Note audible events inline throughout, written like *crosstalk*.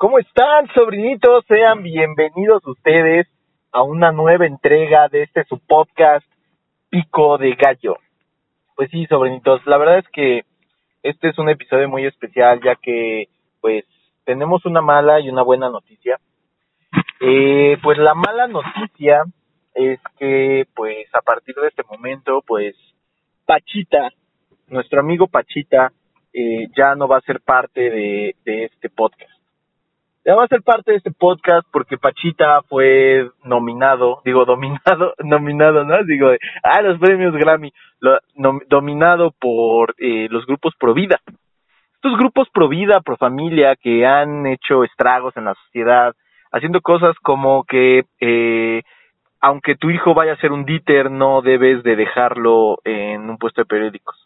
¿Cómo están, sobrinitos? Sean bienvenidos ustedes a una nueva entrega de este su podcast Pico de Gallo. Pues sí, sobrinitos, la verdad es que este es un episodio muy especial ya que pues tenemos una mala y una buena noticia. Eh, pues la mala noticia es que pues a partir de este momento pues Pachita, nuestro amigo Pachita, eh, ya no va a ser parte de, de este podcast. Ya va a ser parte de este podcast porque Pachita fue nominado, digo dominado, *laughs* nominado, ¿no? Digo, ah, los premios Grammy, lo, dominado por eh, los grupos Pro Vida. Estos grupos Pro Vida, Pro Familia, que han hecho estragos en la sociedad, haciendo cosas como que, eh, aunque tu hijo vaya a ser un díter, no debes de dejarlo en un puesto de periódicos.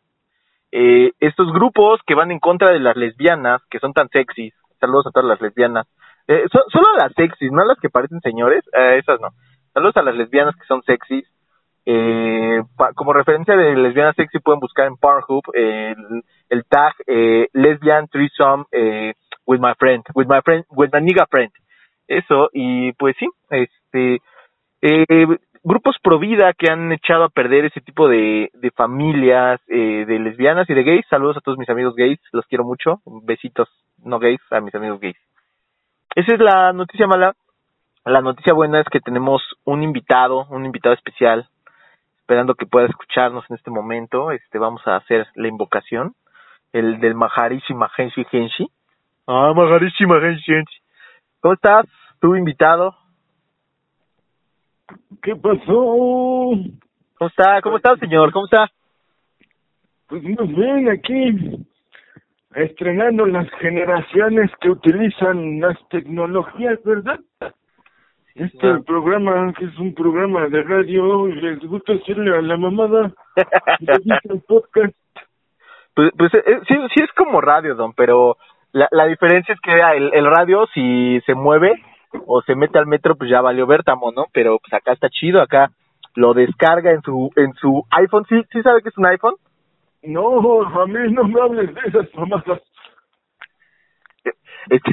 Eh, estos grupos que van en contra de las lesbianas, que son tan sexys, saludos a todas las lesbianas, eh, so- solo a las sexys, no a las que parecen señores, eh, esas no. Saludos a las lesbianas que son sexys. Eh, como referencia de lesbianas sexy pueden buscar en Pornhub el, el tag eh, lesbian threesome eh, with my friend, with my friend, with my nigga friend. Eso, y pues sí, este, eh, grupos pro vida que han echado a perder ese tipo de, de familias, de lesbianas y de gays. Saludos a todos mis amigos gays, los quiero mucho. Besitos no gays a mis amigos gays. Esa es la noticia mala. La noticia buena es que tenemos un invitado, un invitado especial, esperando que pueda escucharnos en este momento. Este, vamos a hacer la invocación, el del Maharishi Mahenshi Genshi. Ah, Maharishi Mahenshi Genshi. ¿Cómo estás, tu invitado? ¿Qué pasó? ¿Cómo está? ¿Cómo está, señor? ¿Cómo está? Pues muy bien, aquí estrenando las generaciones que utilizan las tecnologías, ¿verdad? Este claro. programa, que es un programa de radio, les gusta hacerle a la mamada, el podcast. Pues, pues eh, sí, sí es como radio, don, pero la, la diferencia es que el, el radio si se mueve o se mete al metro, pues ya valió Bertamo, ¿no? Pero pues acá está chido, acá lo descarga en su en su iPhone. ¿Sí, sí sabe que es un iPhone? No, a mí no me hables de esas mamadas. Este...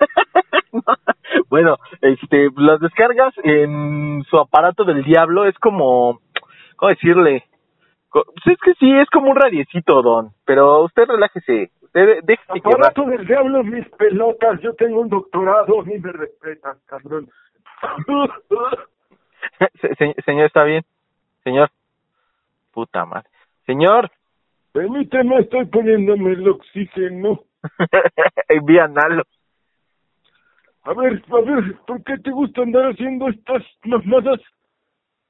*laughs* bueno, este, las descargas en su aparato del diablo es como, ¿cómo decirle? Pues es que sí, es como un radiecito, don, pero usted relájese, usted déjese. Aparato del diablo, mis pelotas, yo tengo un doctorado, ni me respetas, cabrón. *laughs* Se- se- señor, ¿está bien? Señor. Puta madre. Señor. Permíteme, estoy poniéndome el oxígeno. *laughs* Envíanalo. A ver, a ver, ¿por qué te gusta andar haciendo estas mamadas?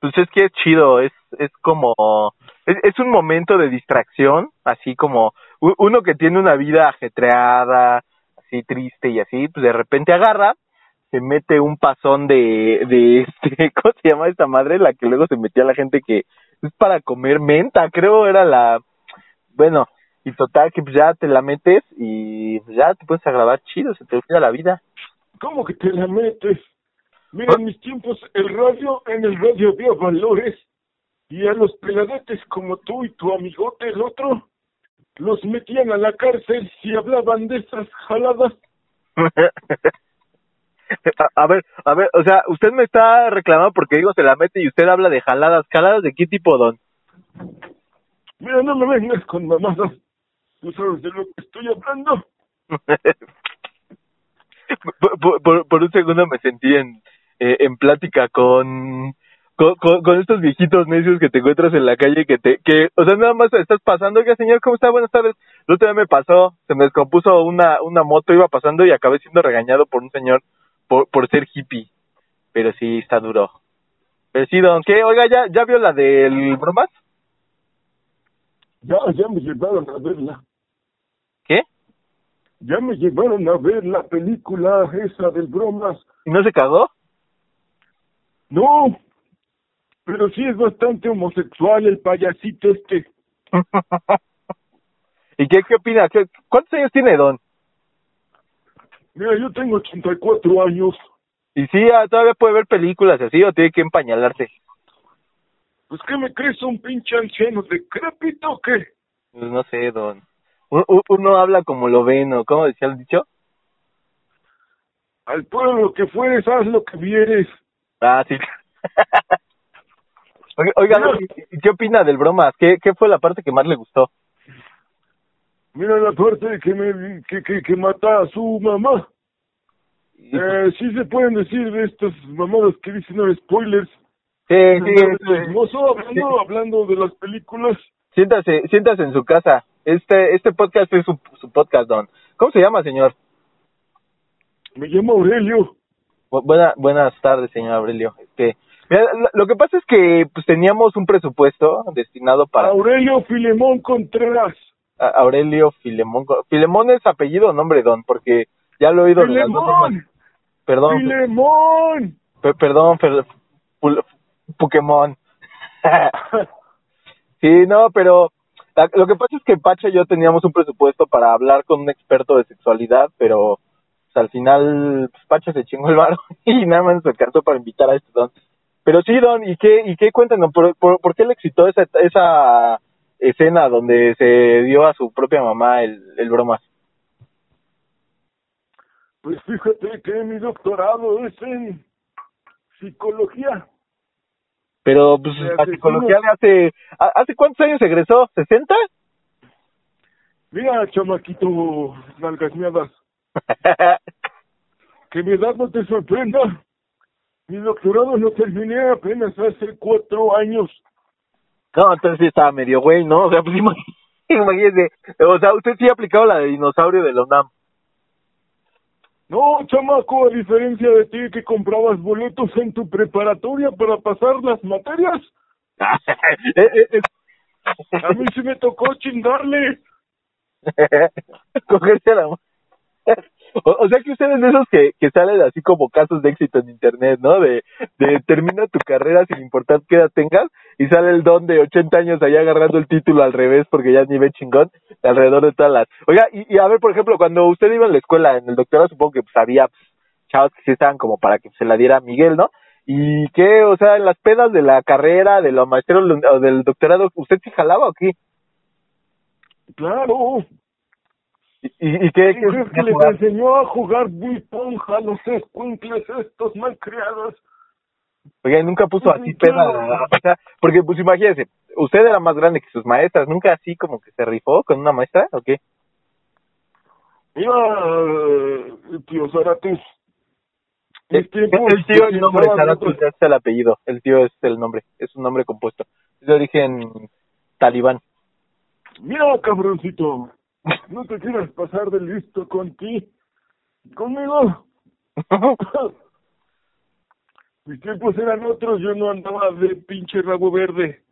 Pues es que es chido, es, es como, es, es un momento de distracción, así como uno que tiene una vida ajetreada, así triste y así, pues de repente agarra, se mete un pasón de, de este, *laughs* ¿cómo se llama esta madre? La que luego se metía la gente que es para comer menta, creo era la, bueno, y total que pues ya te la metes y pues ya te puedes a grabar chido, se te olvida la vida. ¿Cómo que te la metes? Mira, en mis tiempos el radio, en el radio había valores y a los peladetes como tú y tu amigote el otro los metían a la cárcel si hablaban de esas jaladas. *laughs* a, a ver, a ver, o sea, usted me está reclamando porque digo se la mete y usted habla de jaladas. ¿Jaladas de qué tipo, don? Mira, no me vengas con mamadas. ¿Tú sabes de lo que estoy hablando? *laughs* por, un segundo me sentí en, eh, plática con, con estos viejitos necios que te encuentras en la calle que te, que, o sea, nada más estás pasando, oiga señor, ¿cómo está? Buenas tardes. El otro día me pasó, se me descompuso una, una moto, iba pasando y acabé siendo regañado por un señor por, por ser hippie. Pero sí, está duro. Pero sí, don, ¿qué? Oiga, ¿ya, ya vio la del bromas? Ya, ya me llevaron a verla. ¿Qué? Ya me llevaron a ver la película esa del bromas. ¿Y no se cagó? No, pero sí es bastante homosexual el payasito este. *laughs* ¿Y qué, qué opina? ¿Qué, ¿Cuántos años tiene, don? Mira, yo tengo 84 años. Y sí, ah, todavía puede ver películas así o tiene que empañalarse. Pues, ¿qué me crees? ¿Un pinche anciano decrépito o qué? Pues no sé, don. Uno habla como lo ven, ¿o cómo decía el dicho? Al pueblo que fueres, haz lo que vieres. Ah, sí. *laughs* oiga, Mira. ¿y- y ¿qué opina del bromas? ¿Qué, ¿Qué fue la parte que más le gustó? Mira la parte que me que, que, que mata a su mamá. Eh, sí se pueden decir de estas mamadas que dicen no spoilers. Sí, sí, sí. hablando, hablando de las películas. Siéntase, siéntase en su casa. Este, este podcast es su, su podcast, don. ¿Cómo se llama, señor? Me llamo Aurelio. Bu- Buena, buenas tardes, señor Aurelio. Este, mira, lo, lo que pasa es que pues teníamos un presupuesto destinado para Aurelio Filemón Contreras. a- Aurelio Filemón. Filemón es apellido o nombre, don, porque ya lo he oído. las dos. Filemón. Perdón, Filemón. pe- perdón, Fer- Pokémon. *laughs* sí, no, pero la- lo que pasa es que Pacha y yo teníamos un presupuesto para hablar con un experto de sexualidad, pero pues, al final pues, Pacha se chingó el varo *laughs* y nada más nos alcanzó para invitar a este don. Pero sí, don, ¿y qué, y qué cuéntanos? ¿Por, por, por qué le excitó esa, esa escena donde se dio a su propia mamá el, el bromas? Pues fíjate que mi doctorado es en psicología. Pero pues la asesinos. psicología le hace... ¿ha- ¿Hace cuántos años egresó? ¿60? Mira, chamaquito, nalgas miadas, *laughs* que mi edad no te sorprenda. Mi doctorado lo terminé apenas hace cuatro años. No, entonces estaba medio güey, ¿no? O sea, pues imag- *laughs* imagínese. O sea, usted sí ha aplicado la de dinosaurio de la UNAM. No, chamaco, a diferencia de ti que comprabas boletos en tu preparatoria para pasar las materias, *laughs* Eh, eh, eh. a mí sí me tocó chingarle. *laughs* Cogerse la o, sea que ustedes de esos que, que salen así como casos de éxito en internet, ¿no? De, de termina tu carrera sin importar qué edad tengas y sale el don de 80 años allá agarrando el título al revés porque ya ni ve chingón alrededor de todas las... Oiga, y, a ver, por ejemplo, cuando usted iba en la escuela, en el doctorado supongo que pues había pues, chavos que sí estaban como para que se la diera a Miguel, ¿no? ¿Y qué? O sea, en las pedas de la carrera, de la maestría o del doctorado, ¿usted sí jalaba o qué? Claro, ¿Y, y, y qué? qué- qué que les enseñó a jugar ponja a los escuincles estos malcriados. Oiga, y nunca puso Sí, así o sea, porque pues imagínese, usted era más grande que sus maestras, nunca así como que se rifó con una maestra, ¿o qué? Mira, eh, tío Zaratus, El, el tío, el se nombre, Zaratus, es el apellido, el tío es el nombre, es un nombre compuesto, es de origen talibán. Mira, cabroncito, no te quieras pasar de listo con ti, conmigo. *laughs* Mis tiempos eran otros, yo no andaba de pinche rabo verde.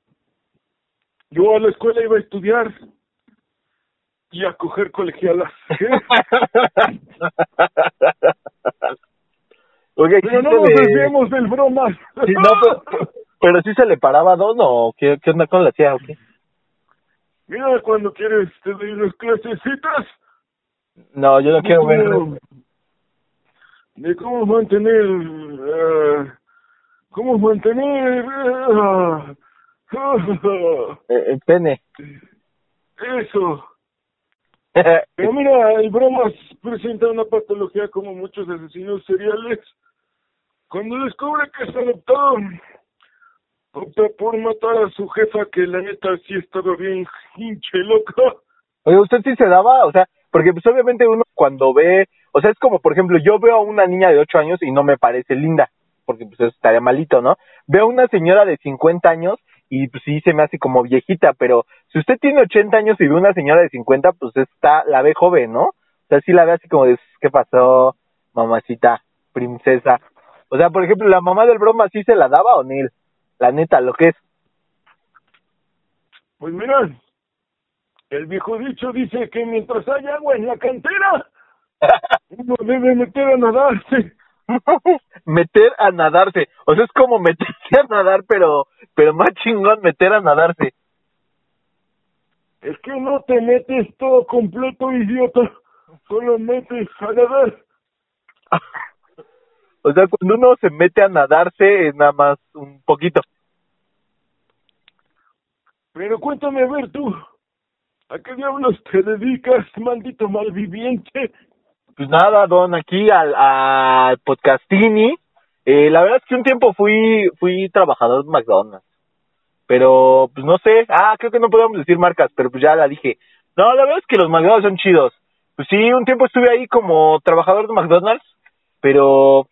Yo a la escuela iba a estudiar y a coger colegialas. *laughs* ¿y Pero no nos le- desviemos del bromas. sí, no, pero, pero sí se le paraba don o qué, qué onda con la hacía o qué? Mira, cuando quieres te doy unas clasecitas No, yo no quiero ver. cómo, de cómo mantener, eh, cómo mantener, eh, Eh, el pene. eso. *laughs* Pero mira, el bromas presenta una patología como muchos asesinos seriales. Cuando descubre que es adoptado, por matar a su jefa, que la neta sí estaba bien hinche loca. Oye, ¿usted sí se daba? O sea, porque pues obviamente uno cuando ve, o sea, es como, por ejemplo, yo veo a una niña de 8 años y no me parece linda, porque pues eso estaría malito, ¿no? Veo a una señora de 50 años y pues sí se me hace como viejita, pero si usted tiene 80 años y ve una señora de 50, pues está, la ve joven, ¿no? O sea, sí la ve así como de, ¿qué pasó, mamacita, princesa? O sea, por ejemplo, la mamá del broma sí se la daba o Neil, la neta, lo que es. Pues mira, el viejo dicho dice que mientras hay agua en la cantera, *laughs* uno debe meter a nadarse. *laughs* meter a nadarse. O sea, es como meterse a nadar, pero pero más chingón meter a nadarse. Es que no te metes todo completo, idiota. Solo metes a nadar. *laughs* O sea, cuando uno se mete a nadarse es nada más un poquito. Pero cuéntame a ver tú, ¿a qué diablos te dedicas, maldito malviviente? Pues nada, don, aquí al, al podcastini. Eh, la verdad es que un tiempo fui fui trabajador de McDonald's. Pero, pues no sé. Ah, creo que no podemos decir marcas, pero pues ya la dije. No, la verdad es que los McDonald's son chidos. Pues sí, un tiempo estuve ahí como trabajador de McDonald's, pero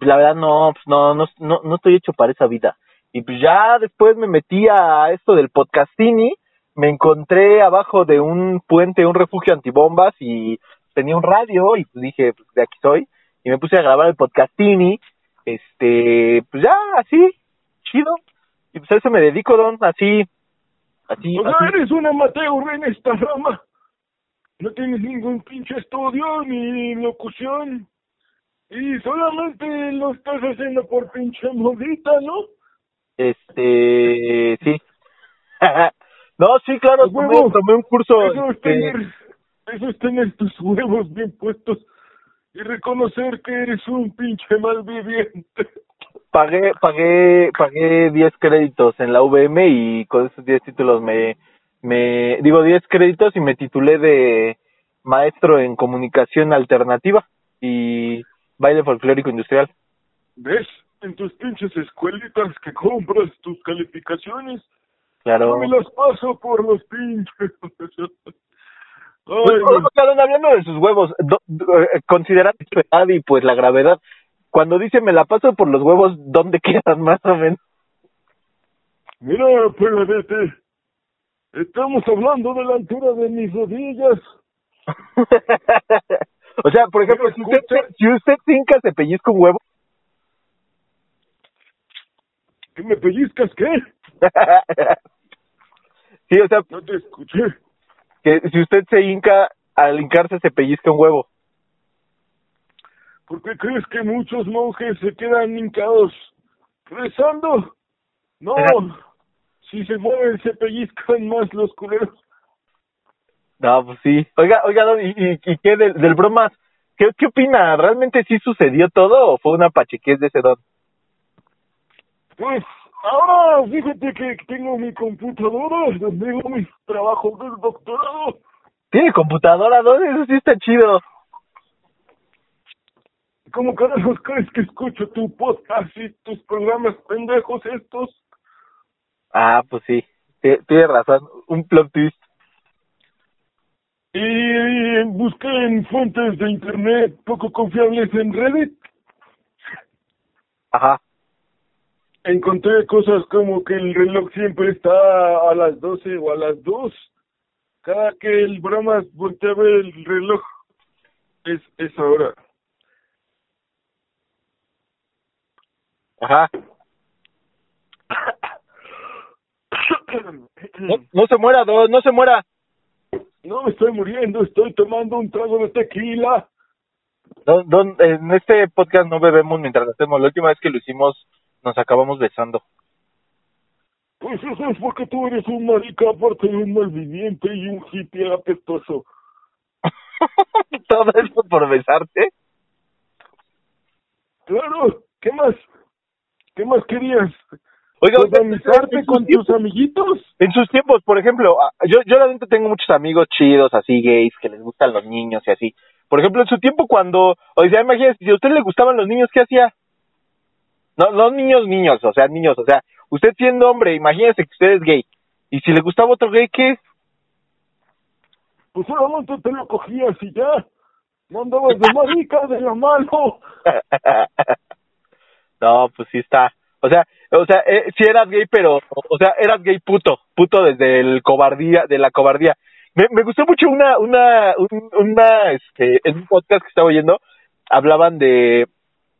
la verdad no, pues no, no, no, no estoy hecho para esa vida. Y pues ya después me metí a esto del podcastini, me encontré abajo de un puente, un refugio antibombas y tenía un radio y pues dije, pues de aquí soy. Y me puse a grabar el podcastini, este, pues ya, así, chido. Y pues a eso me dedico, don, así, así. O sea, así. eres un amateur en esta rama. No tienes ningún pinche estudio ni locución. Y solamente lo estás haciendo por pinche modita, ¿no? Este, sí. *laughs* no, sí, claro, tomé, tomé un curso. Eso es, este, tener, eso es tener tus huevos bien puestos y reconocer que eres un pinche malviviente. pagué, pagué, pagué 10 créditos en la VM y con esos 10 títulos me, me, digo 10 créditos y me titulé de maestro en comunicación alternativa y baile folclórico industrial. ¿Ves? En tus pinches escuelitas que compras tus calificaciones, Claro. yo me las paso por los pinches. *laughs* Ay, Pues, Carón, hablando de sus huevos, do- do- eh, considerando su edad y pues la gravedad, cuando dice me la paso por los huevos, ¿dónde *laughs* quedan más o menos? mira, pegadete, estamos hablando de la altura de mis rodillas. *laughs* o sea, por ejemplo, si usted, si usted cinca se pellizca un huevo, ¿Que me pellizcas qué? *laughs* sí, o sea, No te escuché. que si usted se hinca, al hincarse se pellizca un huevo. ¿Por qué crees que muchos monjes se quedan hincados rezando? No, *laughs* si se mueven se pellizcan más los culeros. No, pues sí. Oiga, oiga, don, ¿y, y, y qué del, del bromas? ¿Qué, ¿Qué opina? ¿Realmente sí sucedió todo o fue una pachequez de ese don? Pues ahora fíjate que tengo mi computadora donde hago mis trabajos del doctorado. ¿Tiene computadora, don? Eso sí está chido. ¿Cómo carajos crees que escucho tu podcast y tus programas pendejos estos? Ah, pues sí. T- Tiene razón. Un plot twist. Y busqué en fuentes de internet poco confiables en Reddit. Ajá. Encontré cosas como que el reloj siempre está a las 12 o a las 2. Cada que el bromas voltea a ver el reloj es esa hora. Ajá. *coughs* No, no se muera, don, no se muera. No me estoy muriendo, estoy tomando un trago de tequila. Don, don, en este podcast no bebemos mientras hacemos. La última vez que lo hicimos nos acabamos besando. Pues eso es porque tú eres un marica aparte de un malviviente y un hippie apestoso. *laughs* Todo eso por besarte. Claro, ¿qué más? ¿Qué más querías? Oiga, ¿Organizarte con tus tiempos- amiguitos? En sus tiempos, por ejemplo, ah, yo, yo realmente tengo muchos amigos chidos, así gays, que les gustan los niños y así. Por ejemplo, en su tiempo cuando, o sea, imagínese, si a usted le gustaban los niños, ¿qué hacía? No, no niños, niños, o sea, niños, o sea, usted siendo hombre, imagínese que usted es gay. Y si le gustaba otro gay, ¿qué? Pues solamente te lo cogías y ya. No andabas de marica, de la mano. *laughs* no, pues sí está. O sea, o sea, eh, sí eras gay, pero, o sea, eras gay puto, puto desde el cobardía, de la cobardía. Me, me gustó mucho una, una, un- una, este, en un podcast que estaba oyendo, hablaban de,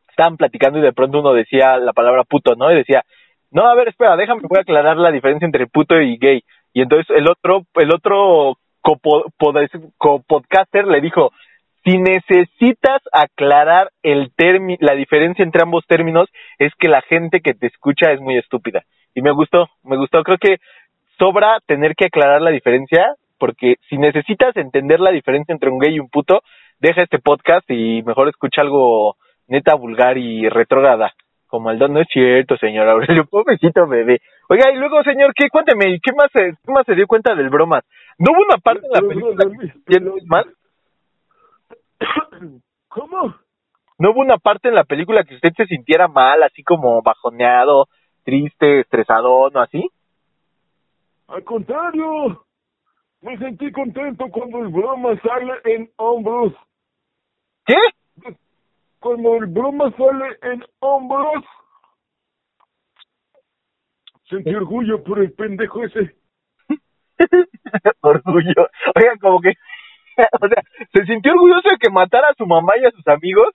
estaban platicando y de pronto uno decía la palabra puto, ¿no? Y decía, no, a ver, espera, déjame, voy a aclarar la diferencia entre puto y gay. Y entonces el otro, el otro copo- pod- copodcaster le dijo, si necesitas aclarar el la diferencia entre ambos términos, es que la gente que te escucha es muy estúpida. Y me gustó, me gustó. Creo que sobra tener que aclarar la diferencia, porque si necesitas entender la diferencia entre un gay y un puto, deja este podcast y mejor escucha algo neta vulgar y retrógrada. Como el don, no es cierto, señor Aurelio, *laughs* pobrecito bebé. Oiga, y luego, señor, ¿qué? Cuénteme, ¿qué más, se- qué más se dio cuenta del bromas? ¿No hubo una parte en la película que mal? *coughs* ¿Cómo? ¿No hubo una parte en la película que usted se sintiera mal, así como bajoneado, triste, estresado, no así? Al contrario, me sentí contento cuando el broma sale en hombros. ¿Qué? Cuando el broma sale en hombros, sentí orgullo por el pendejo ese. *laughs* orgullo. Oigan, como que, *laughs* o sea, ¿se sintió orgulloso de que matara a su mamá y a sus amigos?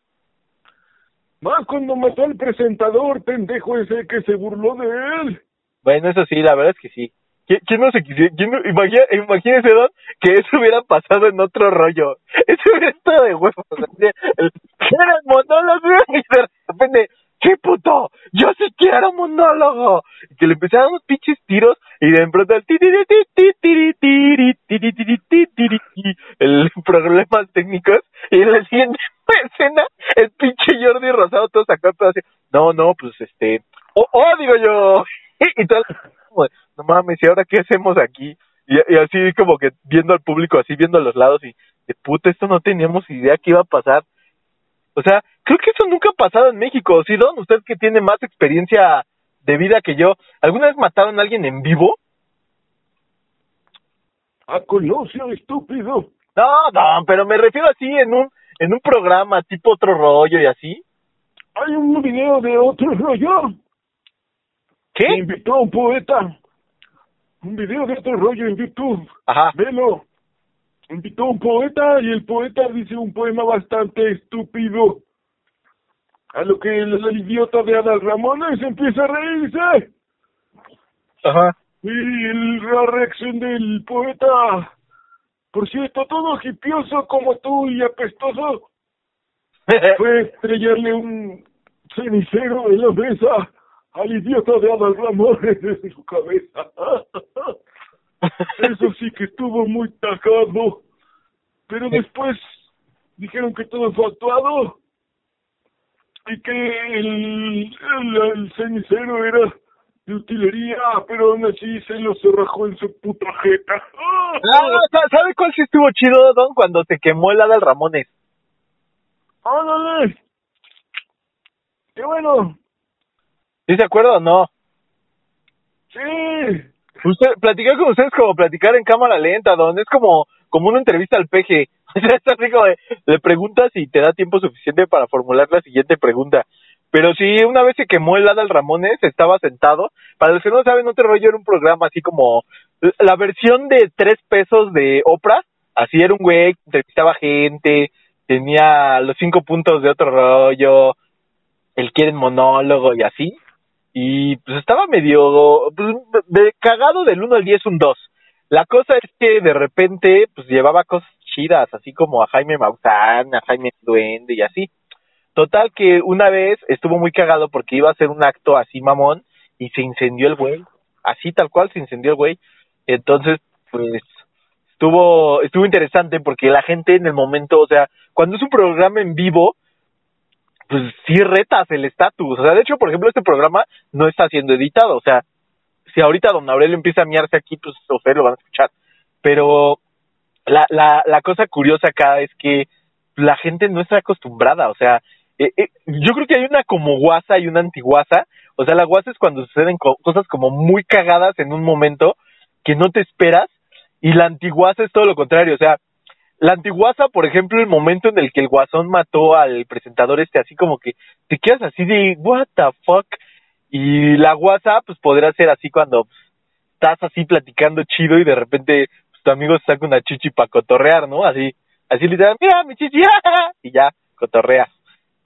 Más cuando mató al presentador, pendejo ese que se burló de él. Bueno, eso sí, la verdad es que sí. ¿Quién, no se quisiera? ¿Quién no, imagina, imagínese, Don, que eso hubiera pasado en otro rollo. *laughs* Eso hubiera estado de huevos. O sea, el, era el monólogo *laughs* y de repente, sí, puto, yo sí quiero monólogo. Y que le empezaron los pinches tiros y de pronto el el problemas técnicos y en la siguiente escena el pinche Jordi Rosado todo sacado todo así, no, no, pues este, oh, oh digo yo, y, tal, no mames, ¿y ahora qué hacemos aquí? Y, y así como que viendo al público, así viendo a los lados y de puta, esto no teníamos idea que iba a pasar o sea, creo que eso nunca ha pasado en México. ¿Sí, Don? Usted que tiene más experiencia de vida que yo, ¿alguna vez mataron a alguien en vivo? A Colosio, estúpido. No, no, pero me refiero así en un en un programa tipo otro rollo y así. Hay un video de otro rollo. ¿Qué? Me invitó a un poeta. Un video de otro rollo en YouTube. Ajá. Velo. Invitó a un poeta y el poeta dice un poema bastante estúpido. A lo que el, el idiota de Adal Ramones empieza a reírse. Ajá. Y el- la reacción del poeta. Por cierto, todo hipioso como tú y apestoso *laughs* fue estrellarle un cenicero en la mesa al idiota de Adal Ramones en su cabeza. *laughs* Eso sí que estuvo muy tajado. Pero después dijeron que todo fue actuado y que el, el, el cenicero era de utilería, pero aún así se lo cerrajó en su puta jeta. Ah, sa- ¿Sabe cuál sí estuvo chido, Don? Cuando se quemó el Adal Ramones. ¡Ándale! ¡Qué bueno! ¿Sí se acuerda o no? ¡Sí! Usted, platicar con ustedes como platicar en cámara lenta, Don. Es como, como una entrevista al peje. *laughs* O sea, es así como de, le preguntas y te da tiempo suficiente para formular la siguiente pregunta. Pero sí, una vez se quemó el Adal Ramones, estaba sentado. Para los que no saben, otro rollo era un programa así como la versión de tres pesos de Oprah. Así era un güey entrevistaba gente, tenía los cinco puntos de otro rollo, el quieren monólogo y así. Y pues estaba medio pues, cagado del 1 al 10 un 2. La cosa es que de repente pues llevaba cosas chidas, así como a Jaime Maussan, a Jaime Duende y así. Total que una vez estuvo muy cagado porque iba a hacer un acto así mamón y se incendió el güey. Así tal cual se incendió el güey. Entonces, pues estuvo estuvo interesante porque la gente en el momento, o sea, cuando es un programa en vivo, pues sí retas el estatus. O sea, de hecho, por ejemplo, este programa no está siendo editado. O sea, si ahorita don Aurelio empieza a miarse aquí, pues ustedes lo van a escuchar. Pero la, la, la cosa curiosa acá es que la gente no está acostumbrada. O sea, eh, eh, yo creo que hay una como guasa y una antiguasa. O sea, la guasa es cuando suceden co- cosas como muy cagadas en un momento que no te esperas. Y la antiguasa es todo lo contrario. O sea, la antiguasa, por ejemplo, el momento en el que el guasón mató al presentador este, así como que te quedas así de, what the fuck. Y la guasa, pues podrá ser así cuando estás así platicando chido y de repente pues, tu amigo se saca una chichi para cotorrear, ¿no? Así, así literal, mira mi chichi, *laughs* y ya, cotorreas.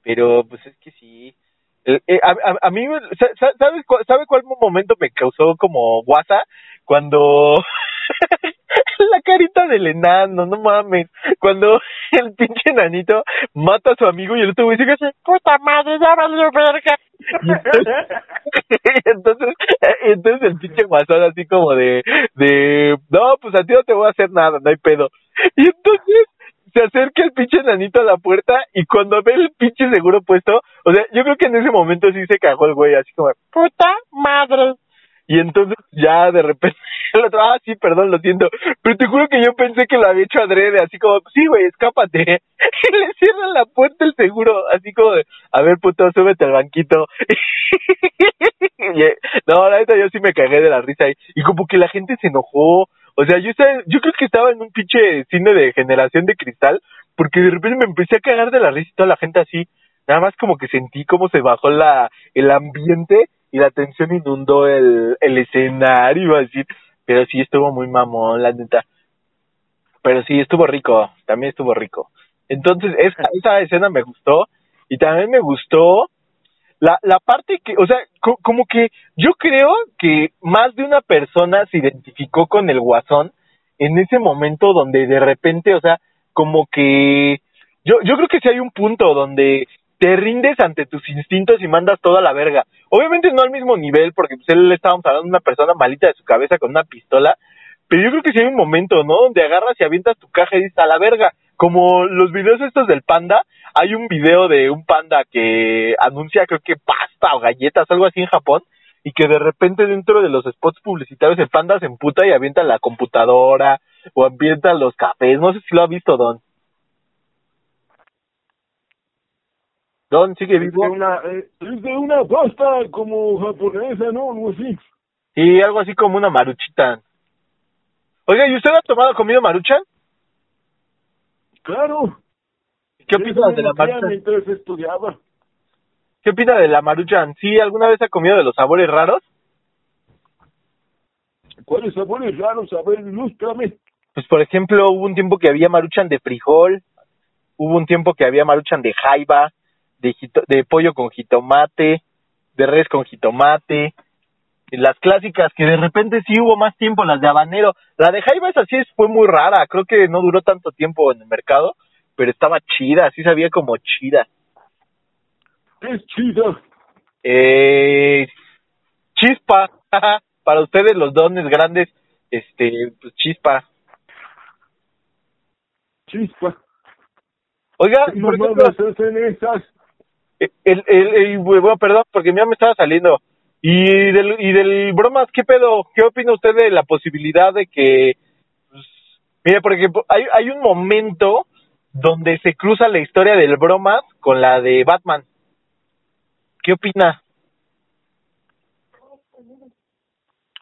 Pero pues es que sí. Eh, a, a, a mí, sa- sa- ¿sabes cuál, ¿sabe cuál momento me causó como guasa? Cuando *laughs* la carita del enano, no mames. Cuando *laughs* el pinche enanito mata a su amigo y el otro güey dice, puta madre, ya valió verga. Y *laughs* eh, entonces el pinche guasón así como de, de, no, pues a ti no te voy a hacer nada, no hay pedo. Y entonces se acerca el pinche enanito a la puerta y cuando ve el pinche seguro puesto, o sea, yo creo que en ese momento sí se cagó el güey, así como, puta madre. Y entonces ya de repente *laughs* el otro, ah, sí, perdón, lo siento. Pero te juro que yo pensé que lo había hecho adrede, así como, sí, güey, escápate. Y *laughs* le cierran la puerta el seguro, así como de, a ver, puto, súbete al banquito. *laughs* no, la neta, yo sí me cagué de la risa ahí. Y como que la gente se enojó. O sea, yo, yo creo que estaba en un pinche cine de generación de cristal, porque de repente me empecé a cagar de la risa y toda la gente así. Nada más como que sentí como se bajó la, el ambiente y la tensión inundó el, el escenario, iba a decir. Pero sí estuvo muy mamón, la neta. Pero sí, estuvo rico, también estuvo rico. Entonces, esa, esa escena me gustó. Y también me gustó la, la parte que, o sea, como que yo creo que más de una persona se identificó con el guasón en ese momento donde de repente, o sea, como que yo, yo creo que sí hay un punto donde te rindes ante tus instintos y mandas toda la verga. Obviamente no al mismo nivel, porque pues él estábamos hablando de una persona malita de su cabeza con una pistola, pero yo creo que sí hay un momento, ¿no? Donde agarras y avientas tu caja y dices a la verga. Como los videos estos del panda, hay un video de un panda que anuncia creo que pasta o galletas, algo así en Japón, y que de repente dentro de los spots publicitarios el panda se emputa y avienta la computadora o avienta los cafés. No sé si lo ha visto, Don. Don, sigue vivo. Es de una, eh, es de una pasta como japonesa, ¿no? Algo así. Sí, algo así como una maruchita. Oiga, ¿y usted ha tomado comido maruchan? Claro. ¿Qué opina de la maruchan? Mientras estudiaba. ¿Qué opina de la maruchan? ¿Sí alguna vez ha comido de los sabores raros? ¿Cuáles sabores raros? A ver, ilústrame. Pues por ejemplo, hubo un tiempo que había maruchan de frijol, hubo un tiempo que había maruchan de jaiba, de, de pollo con jitomate, de res con jitomate, las clásicas que de repente sí hubo más tiempo, las de habanero. La de Jaiba esa sí fue muy rara, creo que no duró tanto tiempo en el mercado, pero estaba chida, sí sabía como chida. ¿Qué es chida? Eh, chispa, *laughs* para ustedes los dones grandes, este, pues chispa. Chispa. Oiga, ¿Qué mamadas hacen esas? El, el, el, bueno, perdón, porque ya me estaba saliendo. Y del, y del bromas, ¿qué pedo? ¿Qué opina usted de la posibilidad de que, pues, mire, porque hay, hay un momento donde se cruza la historia del bromas con la de Batman. ¿Qué opina?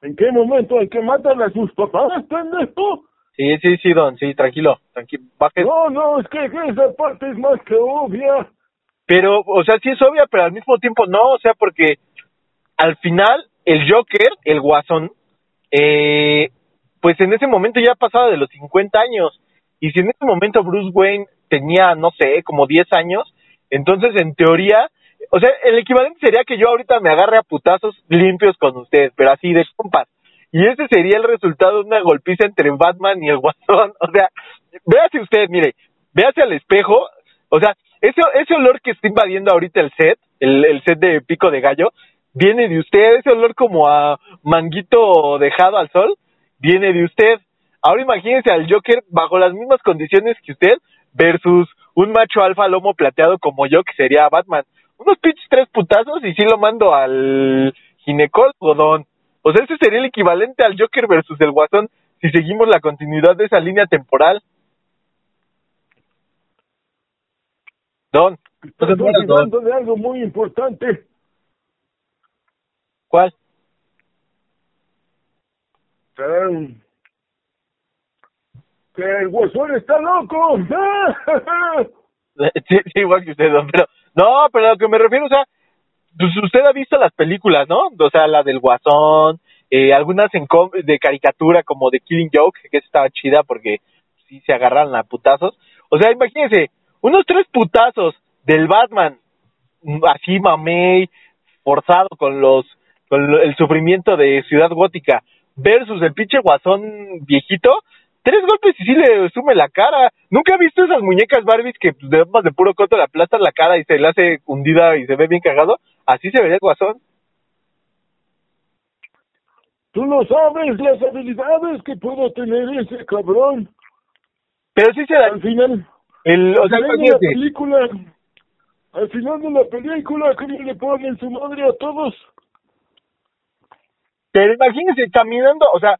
¿En qué momento hay que matar a sus papás, pendejo? Sí, sí, sí, don, sí, tranquilo, tranquilo, baje. No, no, es que esa parte es más que obvia. Pero, o sea, sí es obvia, pero al mismo tiempo no, o sea, porque al final el Joker, el Guasón, eh, pues en ese momento ya pasaba de los 50 años. Y si en ese momento Bruce Wayne tenía, no sé, como 10 años, entonces en teoría, o sea, el equivalente sería que yo ahorita me agarre a putazos limpios con usted, pero así de compas. Y ese sería el resultado de una golpiza entre Batman y el Guasón. *laughs* O sea, véase usted, mire, véase al espejo. O sea, ese, ese olor que está invadiendo ahorita el set, el, el set de Pico de Gallo, viene de usted, ese olor como a manguito dejado al sol, viene de usted. Ahora imagínese al Joker bajo las mismas condiciones que usted versus un macho alfa lomo plateado como yo, que sería Batman. Unos pinches tres putazos y sí lo mando al ginecólogo, don. O sea, ese sería el equivalente al Joker versus el Guasón si seguimos la continuidad de esa línea temporal. Don. Estás hablando de algo muy importante. ¿Cuál? Um, que el Guasón está loco. *laughs* sí, sí, igual que usted, don, pero no, pero a lo que me refiero, o sea, pues usted ha visto las películas, ¿no? O sea, la del Guasón, eh, algunas en de caricatura como de Killing Joke, que estaba chida porque sí se agarran a putazos. O sea, imagínense, unos tres putazos del Batman, así mamey, forzado con los con el sufrimiento de Ciudad Gótica versus el pinche guasón viejito, tres golpes y sí le sume la cara. ¿Nunca he visto esas muñecas Barbies que pues, de, de puro coto le aplastan la cara y se le hace hundida y se ve bien cagado? Así se vería el guasón. Tú no sabes las habilidades que puedo tener ese cabrón. Pero sí se da. Al final, el, o sea, al final de la película, al final de la película, ¿cómo le ponen su madre a todos? Pero imagínense caminando, o sea,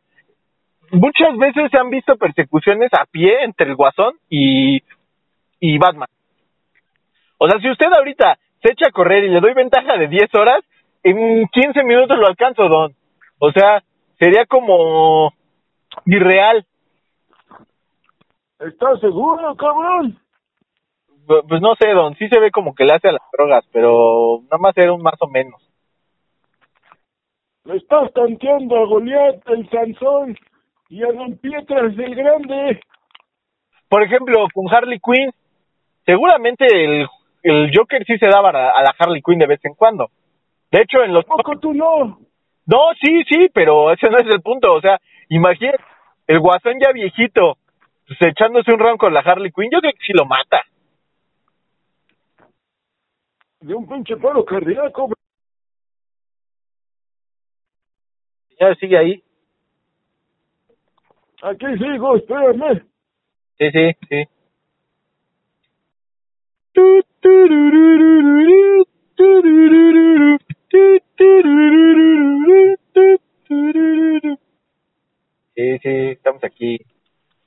muchas veces se han visto persecuciones a pie entre el Guasón y, y Batman. O sea, si usted ahorita se echa a correr y le doy ventaja de 10 horas, en 15 minutos lo alcanzo, don. O sea, sería como irreal. ¿Estás seguro, cabrón? Bu- Pues no sé, don, sí se ve como que le hace a las drogas, pero nada más era un más o menos. Le estás tanteando a Goliat, el Sansón, y a Don Pietras el Grande. Por ejemplo, con Harley Quinn, seguramente el, el Joker sí se daba a, a la Harley Quinn de vez en cuando. De hecho, en los... ¿Poco tú no? No, sí, sí, pero ese no es el punto. O sea, imagínate, el guasón ya viejito, pues, echándose un round con la Harley Quinn, yo creo que sí lo mata. De un pinche paro cardíaco. Ya sigue ahí. Aquí sigo, espérame. Sí, sí, sí. Sí, sí, estamos aquí.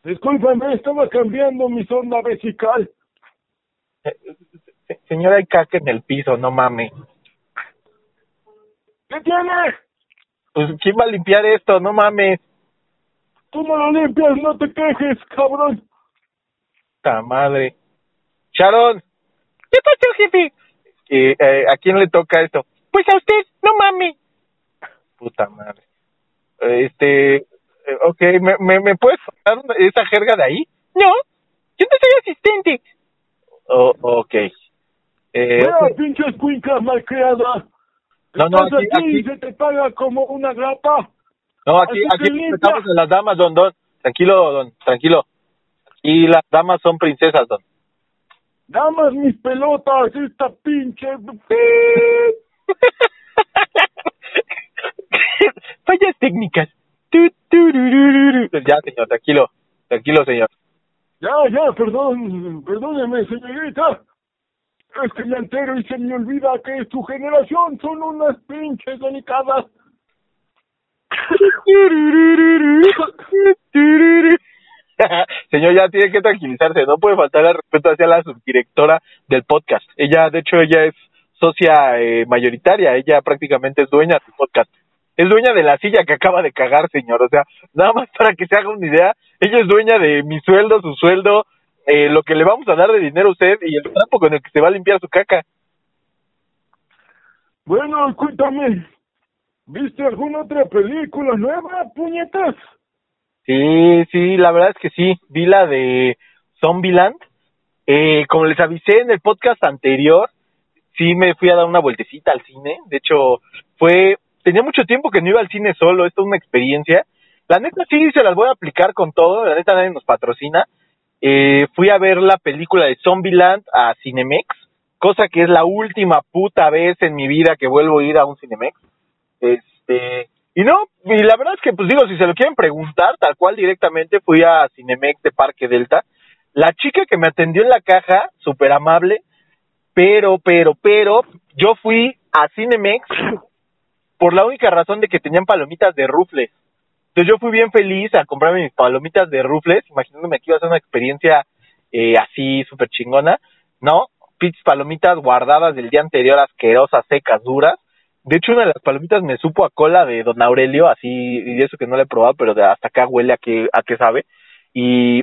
Discúlpame, estaba cambiando mi sonda vesical. Eh, se- Señora, hay caca en el piso, no mames. ¿Qué tienes? Pues, ¿quién va a limpiar esto? No mames. Tú no lo limpias, no te quejes, cabrón. Puta madre. Sharon. ¿Qué pasó, jefe? Eh, eh, ¿A quién le toca esto? Pues a usted, no mames. Puta madre. Eh, Este, eh, ok, ¿me, me, me puedes una- esa jerga de ahí? No, yo no soy asistente. Oh, ok. Eh, Mira, ok. pinche escuinca malcriada. No, no, Estás aquí- aquí, se te paga como una grapa. No, aquí, aquí respetamos a las damas, don, don. Tranquilo, don, tranquilo. Y las damas son princesas, don. Damas mis pelotas, esta pinche... *laughs* Fallas técnicas. Ya, señor, tranquilo. Tranquilo, señor. Ya, ya, perdón, perdóneme, señorita. Es que me entero y se me olvida que su generación son unas pinches delicadas. Señor, ya tiene que tranquilizarse, no puede faltar el respeto hacia la subdirectora del podcast. Ella, de hecho, ella es socia eh, mayoritaria, ella prácticamente es dueña del podcast. Es dueña de la silla que acaba de cagar, señor. O sea, nada más para que se haga una idea, ella es dueña de mi sueldo, su sueldo, eh, lo que le vamos a dar de dinero a usted y el trapo con el que se va a limpiar su caca. Bueno, cuéntame, ¿viste alguna otra película nueva, puñetas? Sí, sí, la verdad es que sí. Vi la de Zombieland. Eh, como les avisé en el podcast anterior, sí me fui a dar una vueltecita al cine. De hecho, fue. Tenía mucho tiempo que no iba al cine solo. Esto es una experiencia. La neta sí se las voy a aplicar con todo. La neta nadie nos patrocina. Eh, fui a ver la película de Zombieland a Cinemex, cosa que es la última puta vez en mi vida que vuelvo a ir a un Cinemex. Este, y no, y la verdad es que, pues digo, si se lo quieren preguntar, tal cual directamente fui a Cinemex de Parque Delta. La chica que me atendió en la caja, súper amable, pero, pero, pero, yo fui a Cinemex por la única razón de que tenían palomitas de rufles. Entonces yo fui bien feliz a comprarme mis palomitas de rufles, imaginándome que iba a ser una experiencia eh, así súper chingona. No, pinches palomitas guardadas del día anterior, asquerosas, secas, duras. De hecho, una de las palomitas me supo a cola de Don Aurelio, así, y eso que no la he probado, pero hasta acá huele a que, a que sabe. Y,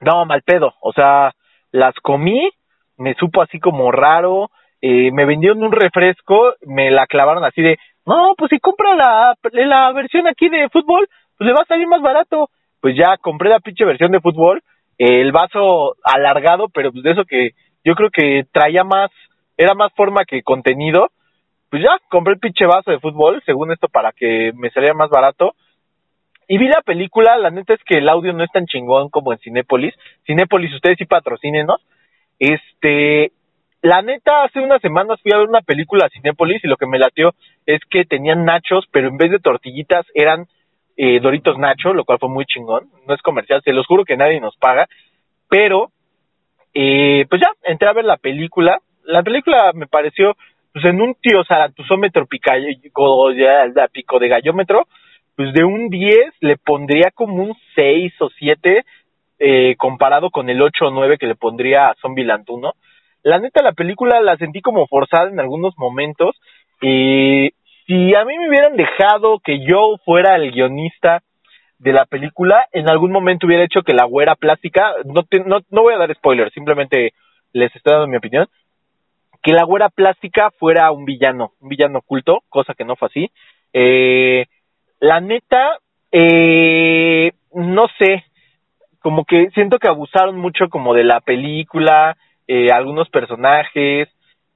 no, mal pedo. O sea, las comí, me supo así como raro, eh, me vendieron un refresco, me la clavaron así de, no, pues si compra la, la versión aquí de fútbol, pues le va a salir más barato. Pues ya compré la pinche versión de fútbol, el vaso alargado, pero pues de eso que yo creo que traía más, era más forma que contenido. Pues ya compré el pinche vaso de fútbol, según esto, para que me saliera más barato. Y vi la película, la neta es que el audio no es tan chingón como en Cinépolis. Cinépolis, ustedes sí patrocínenos. Este, la neta, hace unas semanas fui a ver una película a Cinépolis y lo que me latió es que tenían nachos, pero en vez de tortillitas eran eh, Doritos Nacho, lo cual fue muy chingón. No es comercial, se los juro que nadie nos paga. Pero, eh, pues ya, entré a ver la película. La película me pareció pues en un tío zaratuzómetro pico de gallómetro, pues de un 10 le pondría como un 6 o 7 eh, comparado con el 8 o 9 que le pondría a Zombieland 1. La neta, la película la sentí como forzada en algunos momentos. Y si a mí me hubieran dejado que yo fuera el guionista de la película, en algún momento hubiera hecho que la güera plástica, no, no, no voy a dar spoilers, simplemente les estoy dando mi opinión, que la güera plástica fuera un villano, un villano oculto, cosa que no fue así. Eh, la neta, eh, no sé, como que siento que abusaron mucho como de la película, eh, algunos personajes,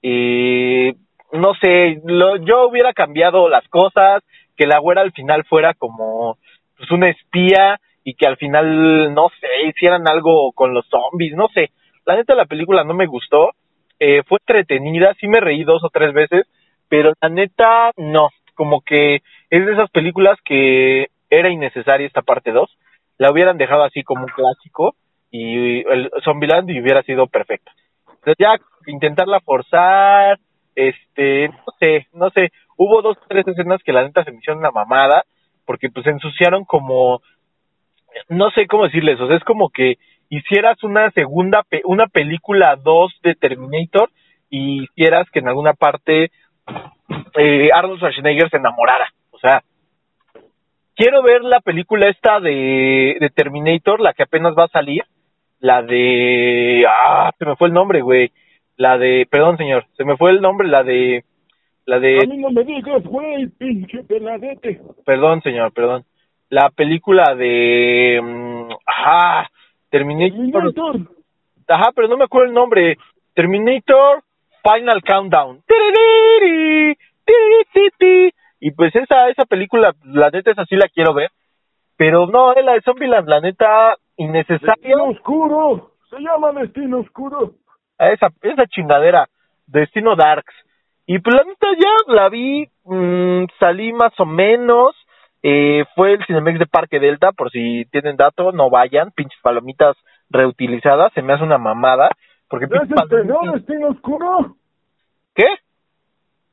eh, no sé, lo, yo hubiera cambiado las cosas, que la güera al final fuera como pues una espía y que al final, no sé, hicieran algo con los zombies, no sé. La neta la película no me gustó, eh, fue entretenida, sí me reí dos o tres veces, pero la neta no, como que es de esas películas que era innecesaria esta parte 2, la hubieran dejado así como un clásico y el Zombieland y hubiera sido perfecta. Ya intentarla forzar, este, no sé, no sé, hubo dos tres escenas que la neta se me hicieron una mamada, porque pues ensuciaron como, no sé cómo decirles, o es como que hicieras una segunda, una película 2 de Terminator y hicieras que en alguna parte eh, Arnold Schwarzenegger se enamorara, o sea, quiero ver la película esta de Terminator, la que apenas va a salir, la de, ah, se me fue el nombre, güey, la de, perdón señor, se me fue el nombre, la de, la de... A mí no me digas, güey, pinche peladete. Perdón señor, perdón. La película de, mm, ajá, Terminator. Terminator. Ajá, pero no me acuerdo el nombre. Terminator Final Countdown. Y pues esa, esa película, la neta es así la quiero ver. Pero no, es la de Zombieland, la neta, innecesaria. Destino Oscuro. Se llama Destino Oscuro. Esa, esa chingadera. Destino Darks. Y pues la neta ya la vi, mmm, salí más o menos. Eh, fue el Cinemex de Parque Delta, por si tienen dato, no vayan, pinches palomitas reutilizadas, se me hace una mamada. Porque ¿Ya se estrenó Destino Oscuro? ¿Qué?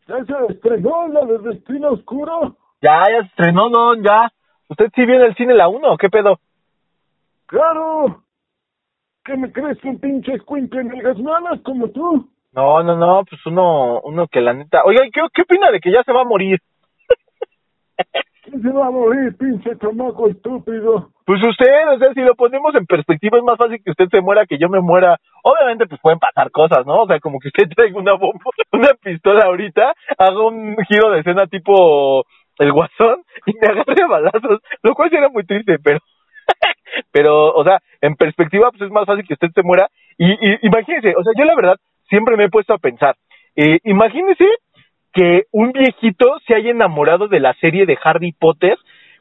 ¿Ya se estrenó la de Destino Oscuro? Ya, ya se estrenó, no, ya. ¿Usted sí viene al cine la 1 o qué pedo? ¡Claro! ¿Qué me crees un pinche escuincle en el malas como tú? No, no, no, pues uno, uno que la neta... Oiga, ¿qué, ¿qué opina de que ya se va a morir? *laughs* ¿Quién se va a morir, pinche chamaco estúpido? Pues usted, o sea, si lo ponemos en perspectiva, es más fácil que usted se muera que yo me muera. Obviamente, pues pueden pasar cosas, ¿no? O sea, como que usted *laughs* traiga una bomba, una pistola ahorita, haga un giro de escena tipo el guasón y me agarre balazos, lo cual sería muy triste, pero... *laughs* pero, o sea, en perspectiva, pues es más fácil que usted se muera. Y, y imagínese, o sea, yo la verdad siempre me he puesto a pensar, eh, imagínese que un viejito se haya enamorado de la serie de Harry Potter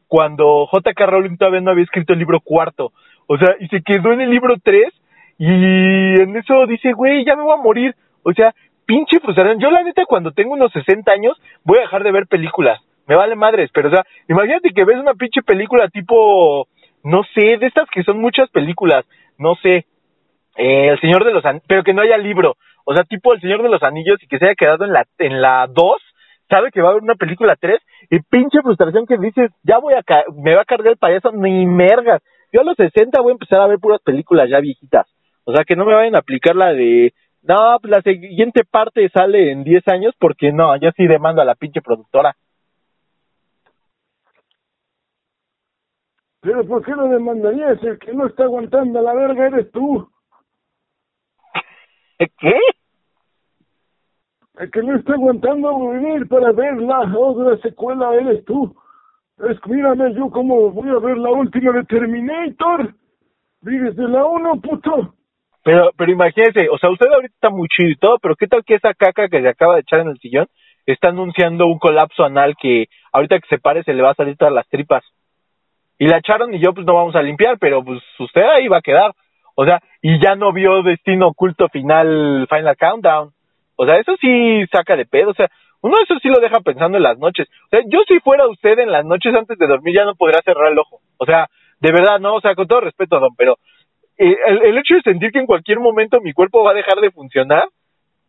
cuando J.K. Rowling todavía no había escrito el libro cuarto. O sea, y se quedó en el libro tres y en eso dice, güey, ya me voy a morir. O sea, pinche frustración. Yo la neta cuando tengo unos 60 años voy a dejar de ver películas. Me vale madres, pero o sea, imagínate que ves una pinche película tipo, no sé, de estas que son muchas películas, no sé, eh, El Señor de los Anillos, pero que no haya libro. O sea, tipo El Señor de los Anillos y que se haya quedado en la en la 2, sabe que va a haber una película 3 y pinche frustración que dices, ya voy a me va a cargar el payaso ni mergas. Yo a los 60 voy a empezar a ver puras películas ya viejitas. O sea, que no me vayan a aplicar la de, no, pues la siguiente parte sale en 10 años porque no, yo sí demando a la pinche productora. Pero ¿por qué lo demandarías? El que no está aguantando a la verga eres tú. ¿Qué? El que no está aguantando vivir para ver la otra secuela eres tú. Es, mírame yo como voy a ver la última de Terminator. Vives de la uno, puto. Pero, pero imagínese, o sea, usted ahorita está muy chido y todo, pero ¿qué tal que esa caca que se acaba de echar en el sillón está anunciando un colapso anal que ahorita que se pare se le va a salir todas las tripas? Y la echaron y yo pues no vamos a limpiar, pero pues usted ahí va a quedar. O sea, y ya no vio Destino Oculto Final, Final Countdown. O sea, eso sí saca de pedo. O sea, uno eso sí lo deja pensando en las noches. O sea, yo si fuera usted en las noches antes de dormir ya no podría cerrar el ojo. O sea, de verdad, no, o sea, con todo respeto, don, pero eh, el, el hecho de sentir que en cualquier momento mi cuerpo va a dejar de funcionar,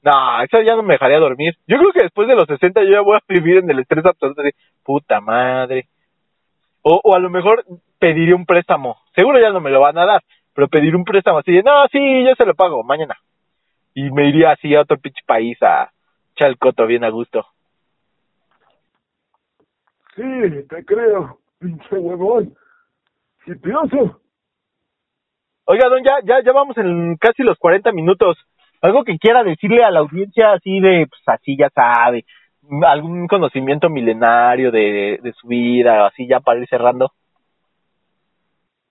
No, eso ya no me dejaría dormir. Yo creo que después de los 60 yo ya voy a vivir en el estrés absoluto de puta madre. O, o a lo mejor pediría un préstamo. Seguro ya no me lo van a dar, pero pedir un préstamo así de, no, sí, yo se lo pago mañana. Y me iría así a otro pinche país a echar el coto bien a gusto. Sí, te creo, pinche huevón. pienso. Oiga, don, ya, ya, ya vamos en casi los 40 minutos. Algo que quiera decirle a la audiencia así de, pues así ya sabe, algún conocimiento milenario de, su vida, así ya para ir cerrando.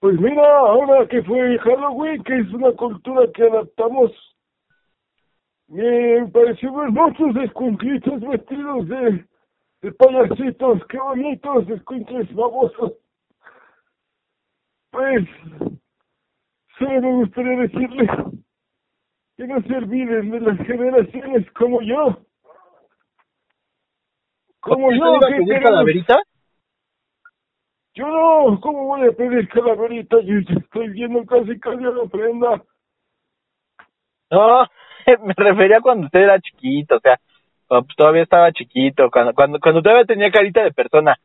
Pues mira, ahora que fue Halloween, que es una cultura que adaptamos, me pareció ver muchos escuinclitos vestidos de, de payasitos, qué bonitos escuincles babosos. Pues, solo me gustaría decirles que no se olviden de las generaciones como yo. Como yo, que calaverita? Yo no, ¿cómo voy a pedir calaverita? Yo estoy viendo casi casi la ofrenda. No, *laughs* me refería cuando usted era chiquito, o sea, pues, todavía estaba chiquito, cuando, cuando, cuando todavía tenía carita de persona.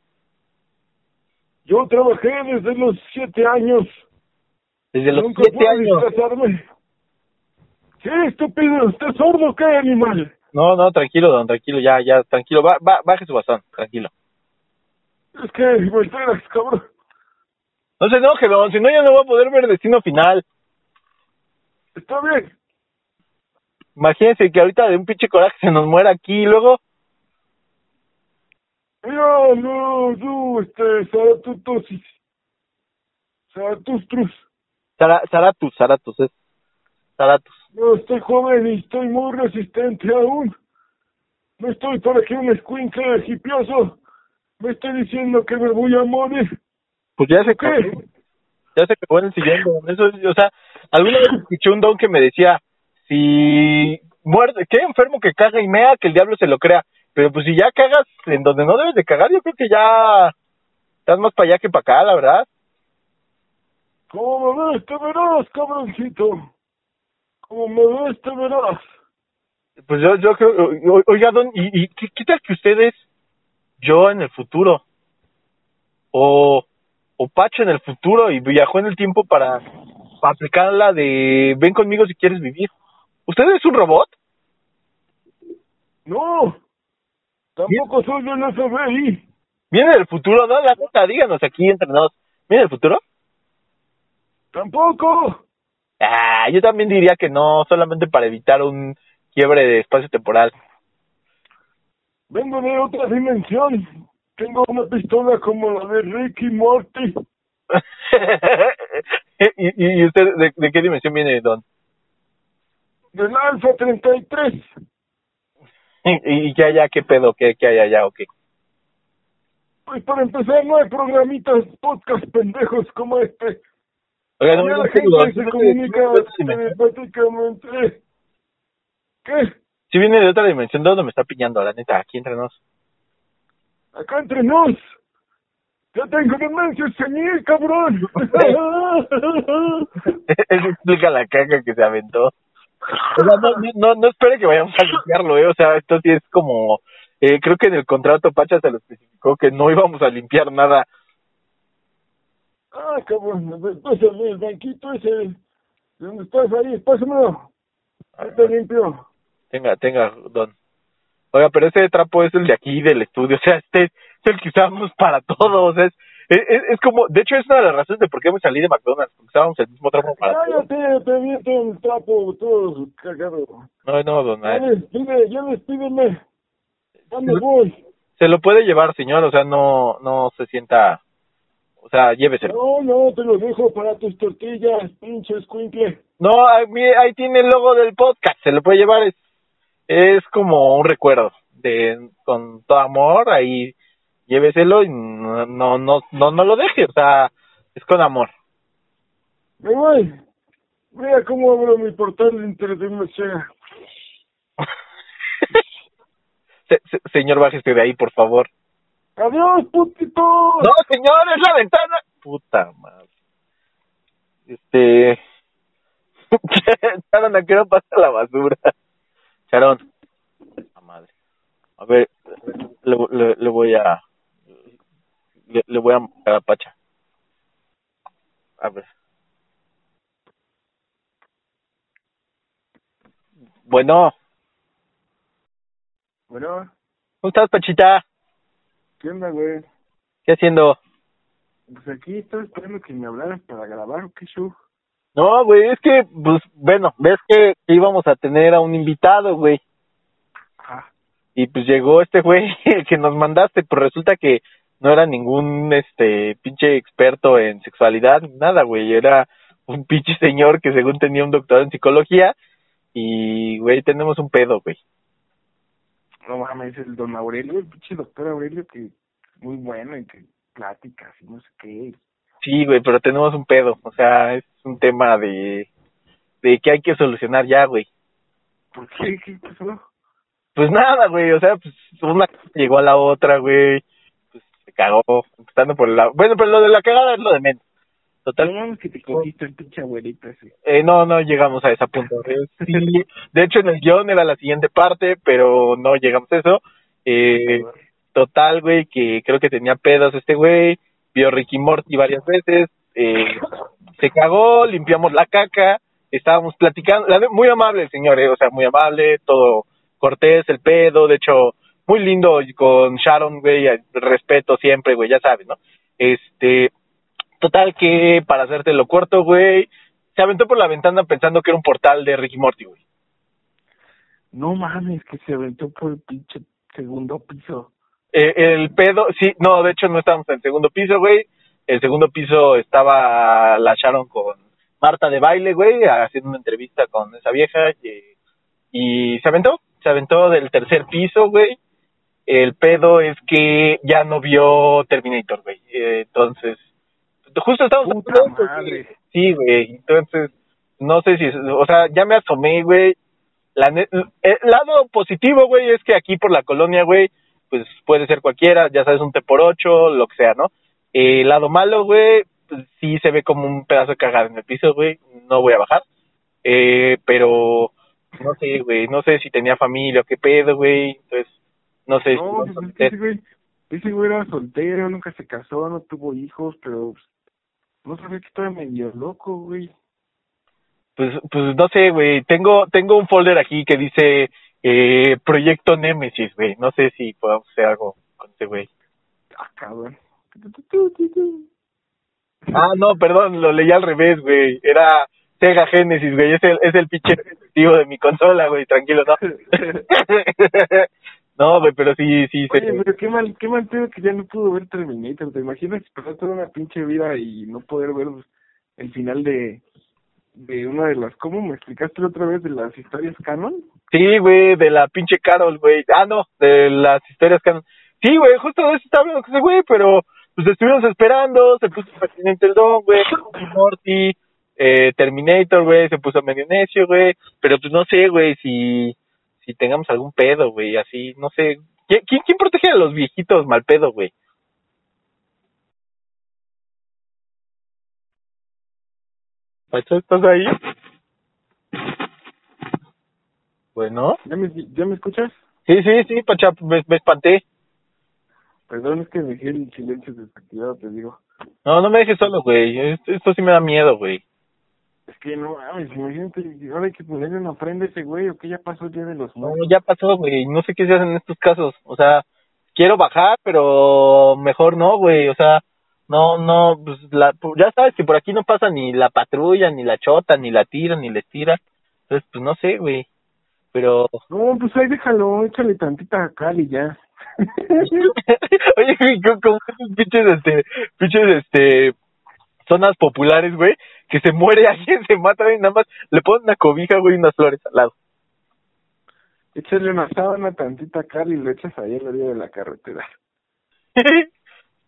Yo trabajé desde los siete años. Desde los siete años. Sí, estúpido, ¿usted es sordo qué, animal? No, no, tranquilo, don, tranquilo, ya, ya, tranquilo, va, va, baje su bastón, tranquilo. Es que me esperas, cabrón. No se enoje, don, si no ya no va a poder ver destino final. Está bien. Imagínense que ahorita de un pinche coraje se nos muera aquí y luego... Mira, no, tú, este, Saratutosis. Saratustrus. Sara, Saratus, Saratus, es No, estoy joven y estoy muy resistente aún. No estoy para que un escuincle hipioso me estoy diciendo que me voy a morir. Pues ya se ¿Qué? Ya se quedó en el siguiente. Eso, o sea, alguna vez escuché un don que me decía, si muerde, qué enfermo que caga y mea, que el diablo se lo crea. Pero pues si ya cagas en donde no debes de cagar, yo creo que ya estás más para allá que para acá, la verdad. ¿Cómo ves? Te verás, cabroncito. ¿Cómo me verás. Pues yo, yo creo, oiga, don, ¿y, y qué, qué tal que ustedes yo en el futuro. O, o Pacho en el futuro y viajó en el tiempo para, para aplicar la de ven conmigo si quieres vivir. ¿Usted es un robot? No, tampoco soy del FBI. ¿Viene del futuro? No, la puta, díganos aquí entre nosotros. ¿Viene del futuro? Tampoco. Ah, yo también diría que no, solamente para evitar un quiebre de espacio temporal. Vengo de otra dimensión. Tengo una pistola como la de Ricky Morty. *laughs* ¿Y, ¿Y usted de, de, qué dimensión viene, Don? Del Alfa 33. *laughs* ¿Y, y qué allá? ¿Qué pedo? ¿Qué, qué hay allá o qué? Pues para empezar, no hay programitas, podcast pendejos como este. Oiga, no, la gente se comunica telepáticamente. ¿Qué? Si viene de otra dimensión, ¿de dónde me está piñando, la neta? Aquí entre nos. Acá entre nos. Ya tengo demencia senil, cabrón. *laughs* Eso explica la caca que se aventó. O sea, no, no, no espere que vayamos a limpiarlo, ¿eh? O sea, esto sí es como... Eh, creo que en el contrato Pacha se lo especificó que no íbamos a limpiar nada. Ah, cabrón, pásame el banquito ese. ¿Dónde estás ahí? Pásamelo. Ahí te limpio. Tenga, tenga, don. Oiga, pero ese trapo es el de aquí del estudio, *laughs* o sea, este es el que usamos para todo, o sea, es, es, es como, de hecho es una de las razones de por qué me salí de McDonald's, porque usábamos el mismo trapo para Cállate, todo. te viento el trapo, todo cagado. No, no, don. Ya despide, ya despídeme. ¿Dónde voy? Se lo puede llevar, señor, o sea, no, no se sienta, o sea, lléveselo. No, no, te lo dejo para tus tortillas, pinches cuincle. No, ahí, ahí tiene el logo del podcast, se lo puede llevar, es es como un recuerdo de con todo amor ahí lléveselo y no no no no, no lo deje o sea es con amor me voy mira cómo abro mi portal de interdimensional *laughs* se, se, señor bájese de ahí por favor adiós putito no señor es la ventana puta madre este ya no quiero pasar la basura Sharon. A madre. A ver, le, le, le voy a... Le, le voy a a Pacha. A ver. Bueno, Bueno, ¿cómo estás, Pachita? ¿Qué onda, güey? ¿Qué haciendo? Pues aquí estaba esperando que me hablaran para grabar, ¿o qué show? No, güey, es que, pues, bueno, ves que íbamos a tener a un invitado, güey. Ah, Y pues llegó este güey *laughs* que nos mandaste, pues resulta que no era ningún, este, pinche experto en sexualidad, nada, güey. Era un pinche señor que según tenía un doctorado en psicología y, güey, tenemos un pedo, güey. No mames, el don Aurelio, el pinche doctor Aurelio, que es muy bueno y que pláticas y no sé qué. Sí, güey, pero tenemos un pedo. O sea, es un tema de, de que hay que solucionar ya, güey. ¿Por qué? ¿Qué pasó? Pues nada, güey, o sea, pues una cosa llegó a la otra, güey. Pues se cagó, empezando por el lado. Bueno, pero lo de la cagada es lo de menos. Total, que te cogiste el pinche abuelito ese. eh, no, no llegamos a ese punto. Sí, de hecho, en el guion era la siguiente parte, pero no llegamos a eso. Eh, total, güey, que creo que tenía pedos este güey. Vio Ricky Morty varias veces. Eh, se cagó, limpiamos la caca. Estábamos platicando. La, muy amable el señor, eh, o sea, muy amable, todo cortés, el pedo. De hecho, muy lindo y con Sharon, güey, respeto siempre, güey, ya sabes, ¿no? Este, total que para hacértelo corto, güey, se aventó por la ventana pensando que era un portal de Ricky Morty, güey. No mames, que se aventó por el pinche segundo piso. Eh, el pedo, sí, no, de hecho no estábamos en el segundo piso, güey. El segundo piso estaba la Sharon con Marta de baile, güey, haciendo una entrevista con esa vieja y, y se aventó, se aventó del tercer piso, güey. El pedo es que ya no vio Terminator, güey. Eh, entonces, justo estábamos Puta madre. Sí, güey. Entonces, no sé si, o sea, ya me asomé, güey. La el lado positivo, güey, es que aquí por la colonia, güey, pues puede ser cualquiera, ya sabes, un T por ocho, lo que sea, ¿no? Eh, El lado malo, güey, pues sí se ve como un pedazo de cagada en el piso, güey. No voy a bajar. Eh, pero no sé, güey, no sé si tenía familia o qué pedo, güey. Entonces, no sé. No, pues es que ese güey, ese güey era soltero, nunca se casó, no tuvo hijos, pero pues, no sabía que estaba medio loco, güey. Pues, pues no sé, güey. Tengo, tengo un folder aquí que dice eh, Proyecto Némesis, güey. No sé si podemos hacer algo con ese güey. Ah, cabrón. Ah, no, perdón, lo leí al revés, güey. Era Sega Genesis, güey. Es el, es el pinche *laughs* de mi consola, güey. Tranquilo, no. *laughs* no, güey, pero sí, sí. Oye, se- pero qué mal, qué mal pedo que ya no pudo ver Terminator. ¿Te imaginas pasar toda una pinche vida y no poder ver el final de, de una de las... ¿Cómo me explicaste la otra vez de las historias canon? Sí, güey, de la pinche Carol, güey. Ah, no, de las historias que... Sí, güey, justo de eso estaba hablando ese güey, pero pues estuvimos esperando, se puso pertinente el don, güey, Morty, eh, Terminator, güey, se puso medio necio, güey, pero pues no sé, güey, si, si tengamos algún pedo, güey, así, no sé. ¿Qui- ¿Quién, quién protege a los viejitos mal pedo, güey? Pacho, ¿estás ahí? Bueno. ¿Ya me, ya me escuchas? Sí, sí, sí, Pacha, me, me espanté. Perdón, es que dejé el silencio desactivado, te digo. No, no me dejes solo, güey. Esto, esto sí me da miedo, güey. Es que no mames, imagínate, ahora hay que ponerle una ofrenda a ese güey, o que ya pasó el día de los No, ya pasó, güey. No sé qué se hace en estos casos. O sea, quiero bajar, pero mejor no, güey. O sea, no, no, pues la, ya sabes que por aquí no pasa ni la patrulla, ni la chota, ni la tira, ni les tira. Entonces, pues no sé, güey. Pero, No, pues ahí déjalo, échale tantita cal y ya. *laughs* oye, güey, como esos pinches, este, pinches, este, zonas populares, güey, que se muere *laughs* alguien, se mata y nada más le ponen una cobija, güey, y unas flores al lado. Échale una sábana, tantita cal y lo echas ahí a la orilla de la carretera. *laughs*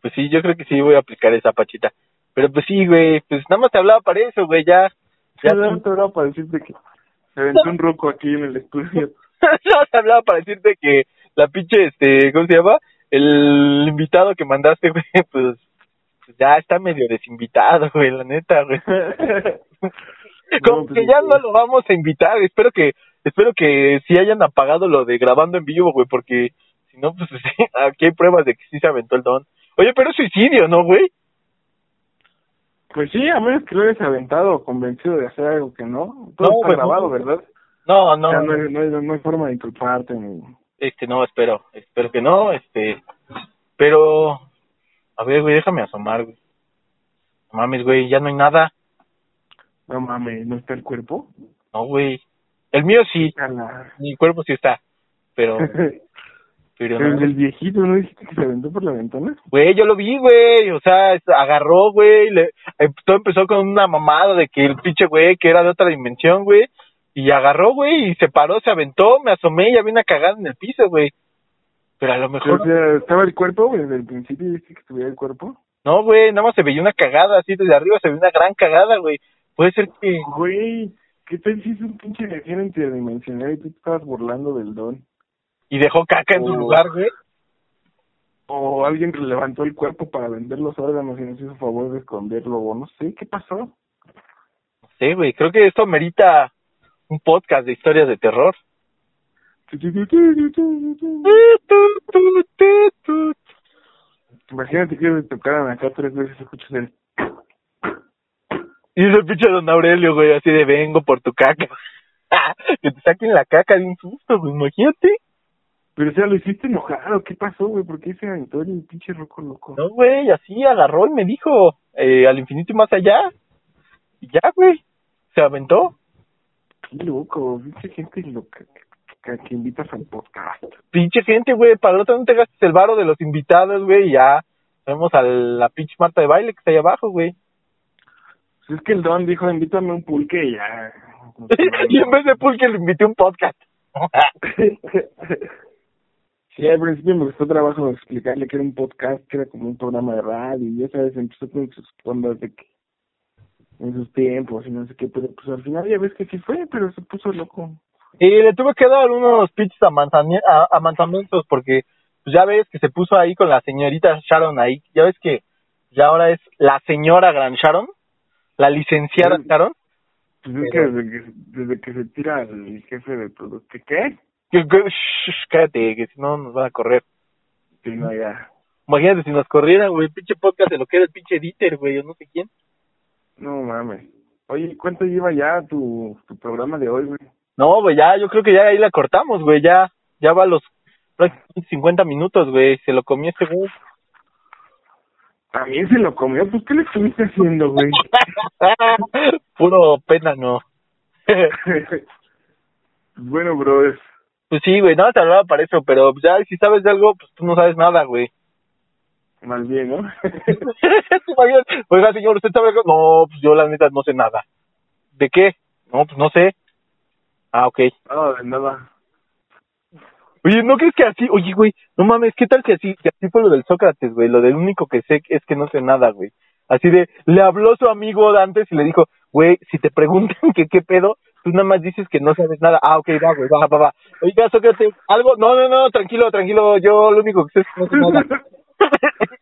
pues sí, yo creo que sí voy a aplicar esa pachita. Pero pues sí, güey, pues nada más te hablaba para eso, güey, ya. Ya no te hablaba para decirte que se aventó un roco aquí en el estudio. *laughs* ya te hablaba para decirte que la pinche, este, ¿cómo se llama? El invitado que mandaste, güey, pues ya está medio desinvitado, *laughs* güey, la neta, güey. *laughs* Como No, pues, que ya no lo vamos a invitar, espero que, espero que sí hayan apagado lo de grabando en vivo, güey, porque si no, pues *laughs* aquí hay pruebas de que sí se aventó el don. Oye, pero es suicidio, ¿no, güey? Pues sí, a menos que lo hayas aventado convencido de hacer algo que no. Todo No, está pues, grabado. ¿verdad? No, O no, sea, no, hay, no, hay, no hay forma de inculparte. Ni... este, no, espero, espero que no, este, pero, a ver, güey, déjame asomar, güey. No mames, güey, ya no hay nada. No mames, ¿no está el cuerpo? No, güey. El mío sí, mi cuerpo sí está, pero, *laughs* pero el no. del viejito, ¿no dijiste que se aventó por la ventana? Güey, yo lo vi, güey, o sea, agarró, güey, le, eh, todo empezó con una mamada de que el pinche güey que era de otra dimensión, güey, y agarró, güey, y se paró, se aventó, me asomé y había una cagada en el piso, güey. Pero a lo O mejor, sea, ¿estaba el cuerpo, güey? Desde el principio dijiste que estuviera el cuerpo. no, güey, nada más se veía una cagada, así desde arriba se veía una gran cagada, güey. Puede ser que, Güey, ¿qué tal si es un pinche viajero interdimensional y tú te estabas burlando del don? y dejó caca en su Oh. lugar, güey. O alguien levantó el cuerpo para vender los órganos y nos hizo favor de esconderlo, o no sé, ¿qué pasó? Sí, güey, creo que esto merita un podcast de historias de terror. Imagínate que te tocaran acá tres veces, escuchas el... Y ese pinche don Aurelio, güey, así de vengo por tu caca. *laughs* que te saquen la caca de un susto, güey, imagínate. Pero o sea, lo hiciste enojado, ¿qué pasó, güey? ¿Por qué se aventó el pinche roco loco? No, güey, así agarró y me dijo, eh, al infinito y más allá. Y ya, güey, se aventó. Qué loco, pinche gente loca que, que invitas al podcast. Pinche gente, güey, para el otro no te gastes el varo de los invitados, güey, y ya. Vemos a la pinche Marta de baile que está ahí abajo, güey. Pues es que el don dijo, invítame un pulque y ya. *laughs* y en vez de pulque le invité un podcast. *laughs* Sí, al principio me costó trabajo explicarle que era un podcast, que era como un programa de radio, y ya sabes, empezó con sus ondas de que en sus tiempos y no sé qué, pero pues al final ya ves que sí fue, pero se puso loco. Y le tuve que dar unos pinches amanzami- a- porque pues ya ves que se puso ahí con la señorita Sharon ahí. Ya ves que ya ahora es la señora Gran Sharon, la licenciada Sí. Sharon. Pues es que desde que, desde que se tira el jefe del producto, ¿qué? Que, que- shh, cállate, que si no nos van a correr. Sí, no, ya. Imagínate si nos corrieran, güey, pinche podcast de lo que era el pinche Dieter, güey, o no sé quién. No mames. Oye, ¿cuánto lleva ya tu, tu programa de hoy, güey? No, güey, ya, yo creo que ya ahí la cortamos, güey, ya, ya va a los prácticamente 50 minutos, güey, se lo comió este güey. También se lo comió, pues ¿qué le estuviste haciendo, güey? *laughs* Puro pena, no. *laughs* *laughs* bueno, bro, es... Pues sí, güey, nada te hablaba para eso, pero ya si sabes de algo, pues tú no sabes nada, güey. Más bien, ¿no? Oiga, señor, ¿usted sabe algo? No, pues yo la neta no sé nada. ¿De qué? No, pues no sé. Ah, ok. no, de nada. Oye, ¿no crees que así? Oye, güey, no mames, ¿qué tal que así, que así fue lo del Sócrates, güey? Lo del único que sé es que no sé nada, güey. Así de, le habló su amigo antes y le dijo, güey, si te preguntan *laughs* que qué pedo, tú nada más dices que no sabes nada. Ah, ok, va, güey, va, va, va. Oiga, Sócrates, algo, no, no, no, tranquilo, tranquilo, yo lo único que sé es que no sé nada. *laughs*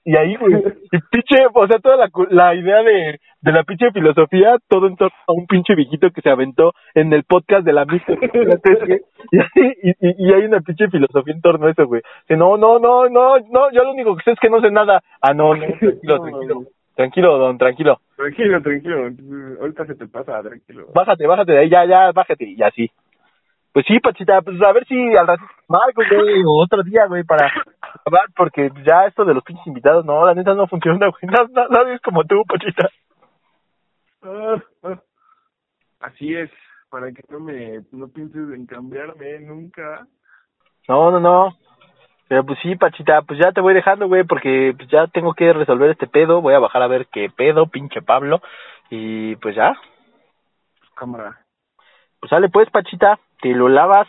y ahí, güey, y pinche, o sea, toda la, la idea de, de la pinche filosofía, todo en torno a un pinche viejito que se aventó en el podcast de la misma. *laughs* y, y, y, y hay una pinche filosofía en torno a eso, güey. No, no, no, no, no, yo lo único que sé es que no sé nada. Ah, no, no, tranquilo, tranquilo. Tranquilo, don, tranquilo. Tranquilo, tranquilo. Ahorita se te pasa, tranquilo. Bájate, bájate de ahí, ya, ya, bájate. Y así. Pues sí, Pachita, pues a ver si al ratito marco, güey, o otro día, güey, para acabar, porque ya esto de los pinches invitados, no, la neta no funciona, güey. Na- na- Nadie es como tú, Pachita. Ah, ah. Así es, para que no me no pienses en cambiarme nunca. No, no, no. Pero pues sí, Pachita, pues ya te voy dejando, güey, porque pues ya tengo que resolver este pedo. Voy a bajar a ver qué pedo, pinche Pablo. Y pues ya, Cámara. pues sale pues, Pachita, te lo lavas.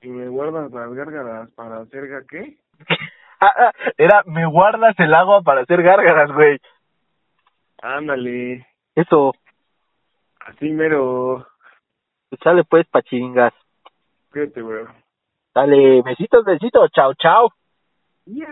Y me guardas las gárgaras para hacer qué? *laughs* Ah, ah, Era, me guardas el agua para hacer gárgaras, güey. Ándale. Eso, Así mero. pues sale pues, Pachingas. Cuídate, bro. Dale, besitos, besitos, chao, chao. Yeah.